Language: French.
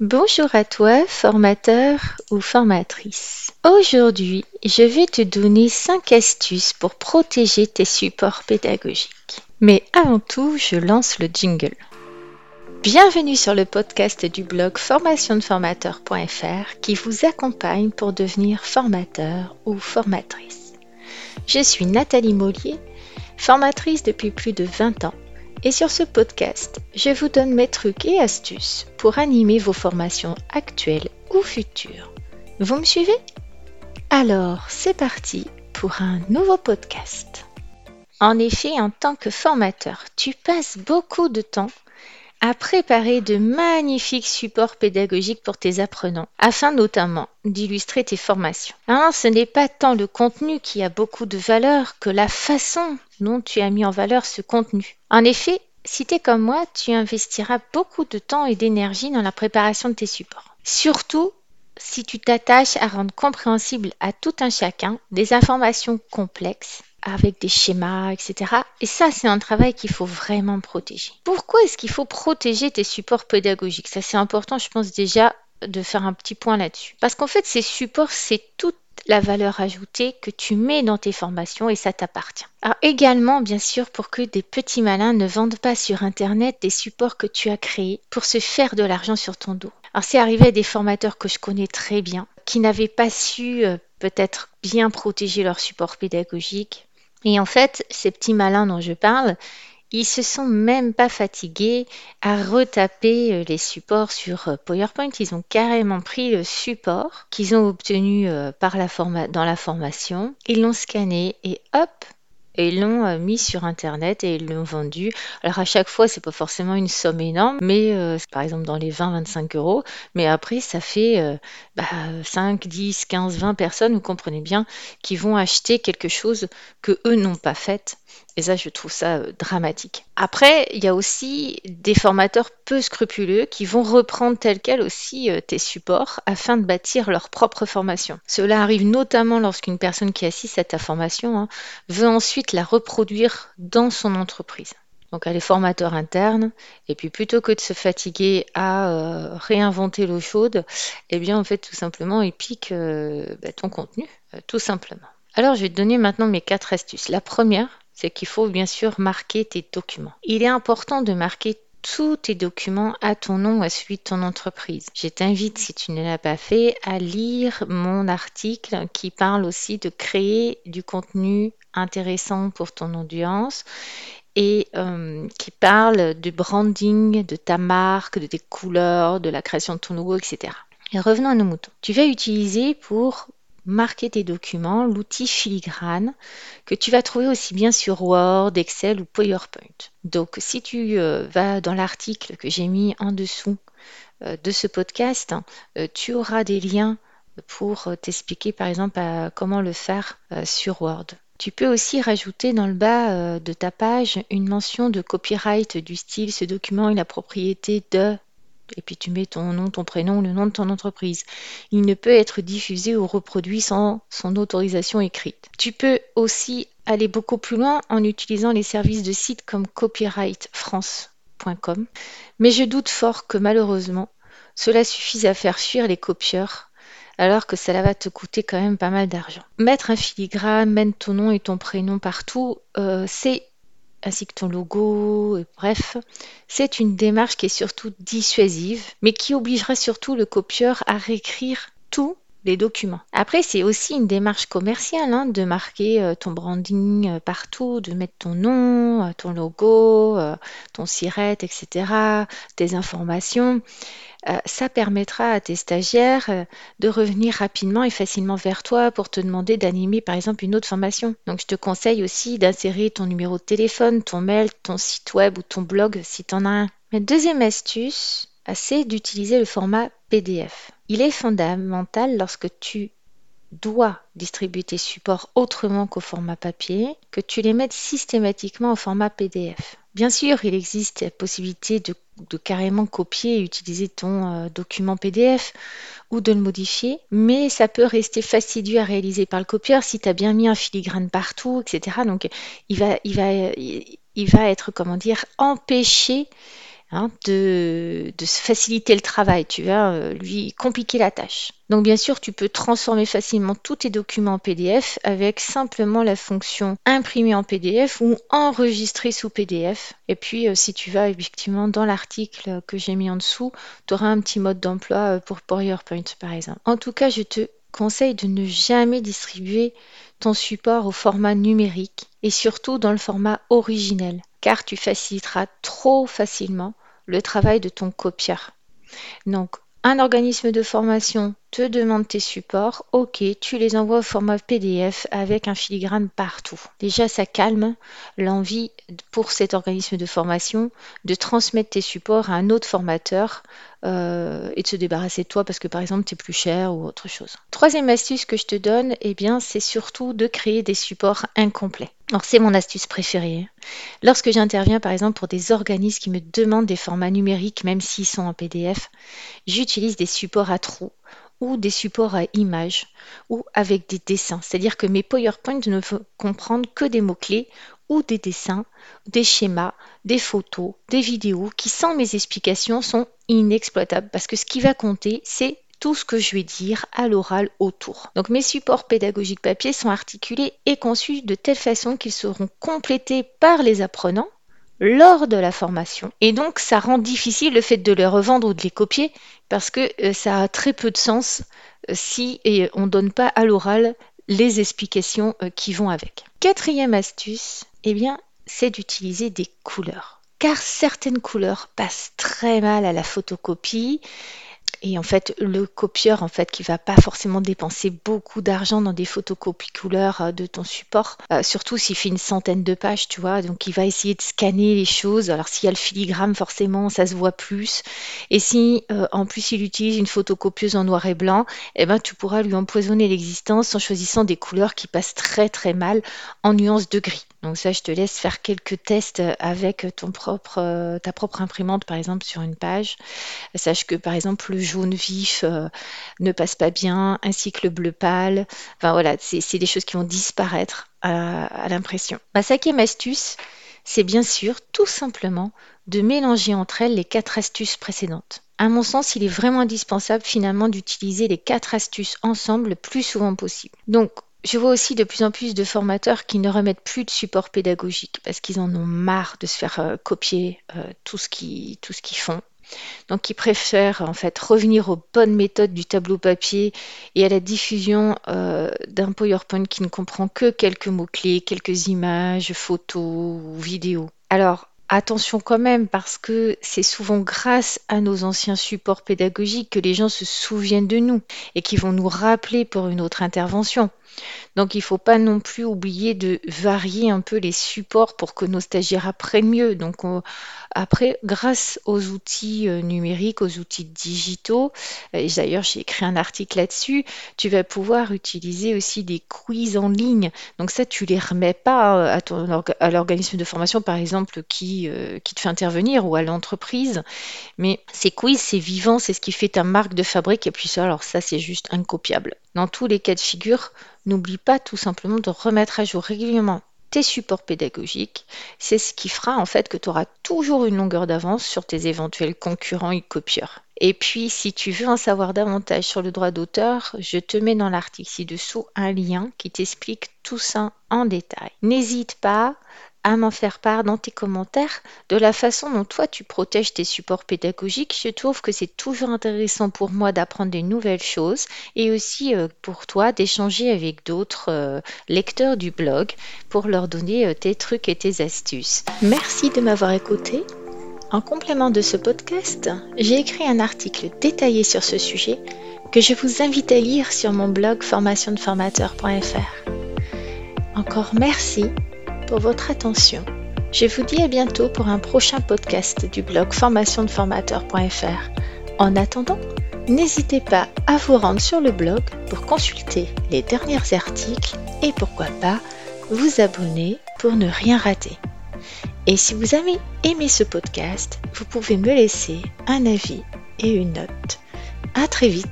Bonjour à toi, formateur ou formatrice. Aujourd'hui, je vais te donner 5 astuces pour protéger tes supports pédagogiques. Mais avant tout, je lance le jingle. Bienvenue sur le podcast du blog formationdeformateur.fr qui vous accompagne pour devenir formateur ou formatrice. Je suis Nathalie Mollier, formatrice depuis plus de 20 ans et sur ce podcast, je vous donne mes trucs et astuces pour animer vos formations actuelles ou futures. Vous me suivez? Alors, c'est parti pour un nouveau podcast. En effet, en tant que formateur, tu passes beaucoup de temps à préparer de magnifiques supports pédagogiques pour tes apprenants, afin notamment d'illustrer tes formations. Hein, ce n'est pas tant le contenu qui a beaucoup de valeur que la façon dont tu as mis en valeur ce contenu. En effet, si tu es comme moi, tu investiras beaucoup de temps et d'énergie dans la préparation de tes supports. Surtout si tu t'attaches à rendre compréhensible à tout un chacun des informations complexes avec des schémas, etc. Et ça, c'est un travail qu'il faut vraiment protéger. Pourquoi est-ce qu'il faut protéger tes supports pédagogiques? Ça, c'est important, je pense déjà de faire un petit point là-dessus. Parce qu'en fait, ces supports, c'est toute la valeur ajoutée que tu mets dans tes formations et ça t'appartient. Alors également, bien sûr, pour que des petits malins ne vendent pas sur Internet des supports que tu as créés pour se faire de l'argent sur ton dos. Alors c'est arrivé à des formateurs que je connais très bien, qui n'avaient pas su euh, peut-être bien protéger leur support pédagogique, et en fait, ces petits malins dont je parle, ils se sont même pas fatigués à retaper euh, les supports sur euh, PowerPoint. Ils ont carrément pris le support qu'ils ont obtenu euh, par la dans la formation, ils l'ont scanné et hop, et ils l'ont euh, mis sur internet et ils l'ont vendu. Alors à chaque fois, c'est pas forcément une somme énorme, mais euh, par exemple dans les 20-25 euros, mais après ça fait 5, 10, 15, 20 personnes, vous comprenez bien, qui vont acheter quelque chose que eux n'ont pas fait et ça, je trouve ça euh, dramatique. Après, il y a aussi des formateurs peu scrupuleux qui vont reprendre tel quel aussi euh, tes supports afin de bâtir leur propre formation. Cela arrive notamment lorsqu'une personne qui assiste à ta formation hein, veut ensuite la reproduire dans son entreprise. Donc elle est formateur interne, et puis plutôt que de se fatiguer à euh, réinventer l'eau chaude, eh bien en fait tout simplement il pique bah, ton contenu, tout simplement. Alors je vais te donner maintenant mes quatre astuces. La première, c'est qu'il faut bien sûr marquer tes documents. Il est important de marquer tous tes documents à ton nom ou à celui de ton entreprise. Je t'invite, si tu ne l'as pas fait, à lire mon article qui parle aussi de créer du contenu intéressant pour ton audience et euh, qui parle du branding de ta marque, de tes couleurs, de la création de ton logo, etc. Et revenons à nos moutons. Tu vas utiliser pour marquer tes documents, l'outil filigrane que tu vas trouver aussi bien sur Word, Excel ou PowerPoint. Donc si tu euh, vas dans l'article que j'ai mis en dessous euh, de ce podcast, euh, tu auras des liens pour t'expliquer par exemple comment le faire sur Word. Tu peux aussi rajouter dans le bas de ta page une mention de copyright du style ce document est la propriété de et puis tu mets ton nom, ton prénom, le nom de ton entreprise. Il ne peut être diffusé ou reproduit sans son autorisation écrite. Tu peux aussi aller beaucoup plus loin en utilisant les services de sites comme copyrightfrance.com, mais je doute fort que malheureusement, cela suffise à faire fuir les copieurs alors que cela va te coûter quand même pas mal d'argent. Mettre un filigrane, mettre ton nom et ton prénom partout, euh, c'est ainsi que ton logo, bref, c'est une démarche qui est surtout dissuasive, mais qui obligera surtout le copieur à réécrire tous documents. Après, c'est aussi une démarche commerciale hein, de marquer euh, ton branding euh, partout, de mettre ton nom, euh, ton logo, ton siret, etc., tes informations. Ça permettra à tes stagiaires de revenir rapidement et facilement vers toi pour te demander d'animer par exemple une autre formation. Donc je te conseille aussi d'insérer ton numéro de téléphone, ton mail, ton site web ou ton blog si tu en as un. Ma deuxième astuce, c'est d'utiliser le format PDF. Il est fondamental lorsque tu dois distribuer tes supports autrement qu'au format papier, que tu les mettes systématiquement au format PDF. Bien sûr, il existe la possibilité de, carrément copier et utiliser ton euh, document PDF ou de le modifier, mais ça peut rester fastidieux à réaliser par le copieur si tu as bien mis un filigrane partout, etc. Donc il va, il va, il va être, comment dire, empêché hein, de, faciliter le travail, tu vas euh, lui compliquer la tâche. Donc bien sûr, tu peux transformer facilement tous tes documents en PDF avec simplement la fonction imprimer en PDF ou enregistrer sous PDF. Et puis euh, si tu vas effectivement dans l'article que j'ai mis en dessous, tu auras un petit mode d'emploi euh, pour PowerPoint par exemple. En tout cas, je te conseille de ne jamais distribuer ton support au format numérique et surtout dans le format originel, car tu faciliteras trop facilement le travail de ton copieur. Donc, un organisme de formation te demande tes supports, ok, tu les envoies au format PDF avec un filigrane partout. Déjà, ça calme l'envie pour cet organisme de formation de transmettre tes supports à un autre formateur euh, et de se débarrasser de toi parce que par exemple tu plus cher ou autre chose. Troisième astuce que je te donne, eh bien, c'est surtout de créer des supports incomplets. Alors c'est mon astuce préférée. Lorsque j'interviens par exemple pour des organismes qui me demandent des formats numériques, même s'ils sont en PDF, j'utilise des supports à trous ou des supports à images ou avec des dessins. C'est-à-dire que mes PowerPoint ne vont comprendre que des mots-clés ou des dessins, des schémas, des photos, des vidéos qui, sans mes explications, sont inexploitables. Parce que ce qui va compter, c'est tout ce que je vais dire à l'oral autour. Donc mes supports pédagogiques papier sont articulés et conçus de telle façon qu'ils seront complétés par les apprenants lors de la formation. Et donc, ça rend difficile le fait de les revendre ou de les copier parce que euh, ça a très peu de sens euh, si on ne donne pas à l'oral les explications euh, qui vont avec. Quatrième astuce, eh bien, c'est d'utiliser des couleurs. Car certaines couleurs passent très mal à la photocopie et en fait, le copieur, en fait, qui va pas forcément dépenser beaucoup d'argent dans des photocopies couleurs euh, de ton support, euh, surtout s'il fait une centaine de pages, tu vois, donc il va essayer de scanner les choses. Alors s'il y a le filigrane, forcément, ça se voit plus. Et si euh, en plus il utilise une photocopieuse en noir et blanc, eh ben tu pourras lui empoisonner l'existence en choisissant des couleurs qui passent très très mal en nuances de gris. Donc ça, je te laisse faire quelques tests avec propre, ta propre imprimante, par exemple, sur une page. Sache que, par exemple, le jaune vif euh, ne passe pas bien, ainsi que le bleu pâle. Enfin voilà, c'est des choses qui vont disparaître à, l'impression. Ma cinquième astuce, c'est bien sûr tout simplement de mélanger entre elles les quatre astuces précédentes. À mon sens, il est vraiment indispensable finalement d'utiliser les quatre astuces ensemble le plus souvent possible. Donc, je vois aussi de plus en plus de formateurs qui ne remettent plus de support pédagogique parce qu'ils en ont marre de se faire euh, copier euh, tout ce qu'ils font. Donc, ils préfèrent en fait revenir aux bonnes méthodes du tableau papier et à la diffusion euh, d'un PowerPoint qui ne comprend que quelques mots-clés, quelques images, photos ou vidéos. Alors, attention quand même parce que c'est souvent grâce à nos anciens supports pédagogiques que les gens se souviennent de nous et qui vont nous rappeler pour une autre intervention. Donc il ne faut pas non plus oublier de varier un peu les supports pour que nos stagiaires apprennent mieux. Après, grâce aux outils euh, numériques, aux outils digitaux, et d'ailleurs j'ai écrit un article là-dessus, tu vas pouvoir utiliser aussi des quiz en ligne. Donc ça, tu les remets pas à, ton, à l'organisme de formation, par exemple, qui, euh, qui te fait intervenir ou à l'entreprise. Mais ces quiz, c'est vivant, c'est ce qui fait ta marque de fabrique. Et puis ça, alors ça, c'est juste incopiable. Dans tous les cas de figure, n'oublie pas tout simplement de remettre à jour régulièrement tes supports pédagogiques. C'est ce qui fera en fait que tu auras toujours une longueur d'avance sur tes éventuels concurrents et copieurs. Et puis, si tu veux en savoir davantage sur le droit d'auteur, je te mets dans l'article ci-dessous un lien qui t'explique tout ça en détail. N'hésite pas à m'en faire part dans tes commentaires de la façon dont toi tu protèges tes supports pédagogiques. Je trouve que c'est toujours intéressant pour moi d'apprendre des nouvelles choses et aussi euh, pour toi d'échanger avec d'autres euh, lecteurs du blog pour leur donner euh, tes trucs et tes astuces. Merci de m'avoir écouté. En complément de ce podcast, j'ai écrit un article détaillé sur ce sujet que je vous invite à lire sur mon blog formationdeformateur.fr. Encore merci pour votre attention. Je vous dis à bientôt pour un prochain podcast du blog formationdeformateur.fr. En attendant, n'hésitez pas à vous rendre sur le blog pour consulter les derniers articles et pourquoi pas vous abonner pour ne rien rater. Et si vous avez aimé ce podcast, vous pouvez me laisser un avis et une note. À très vite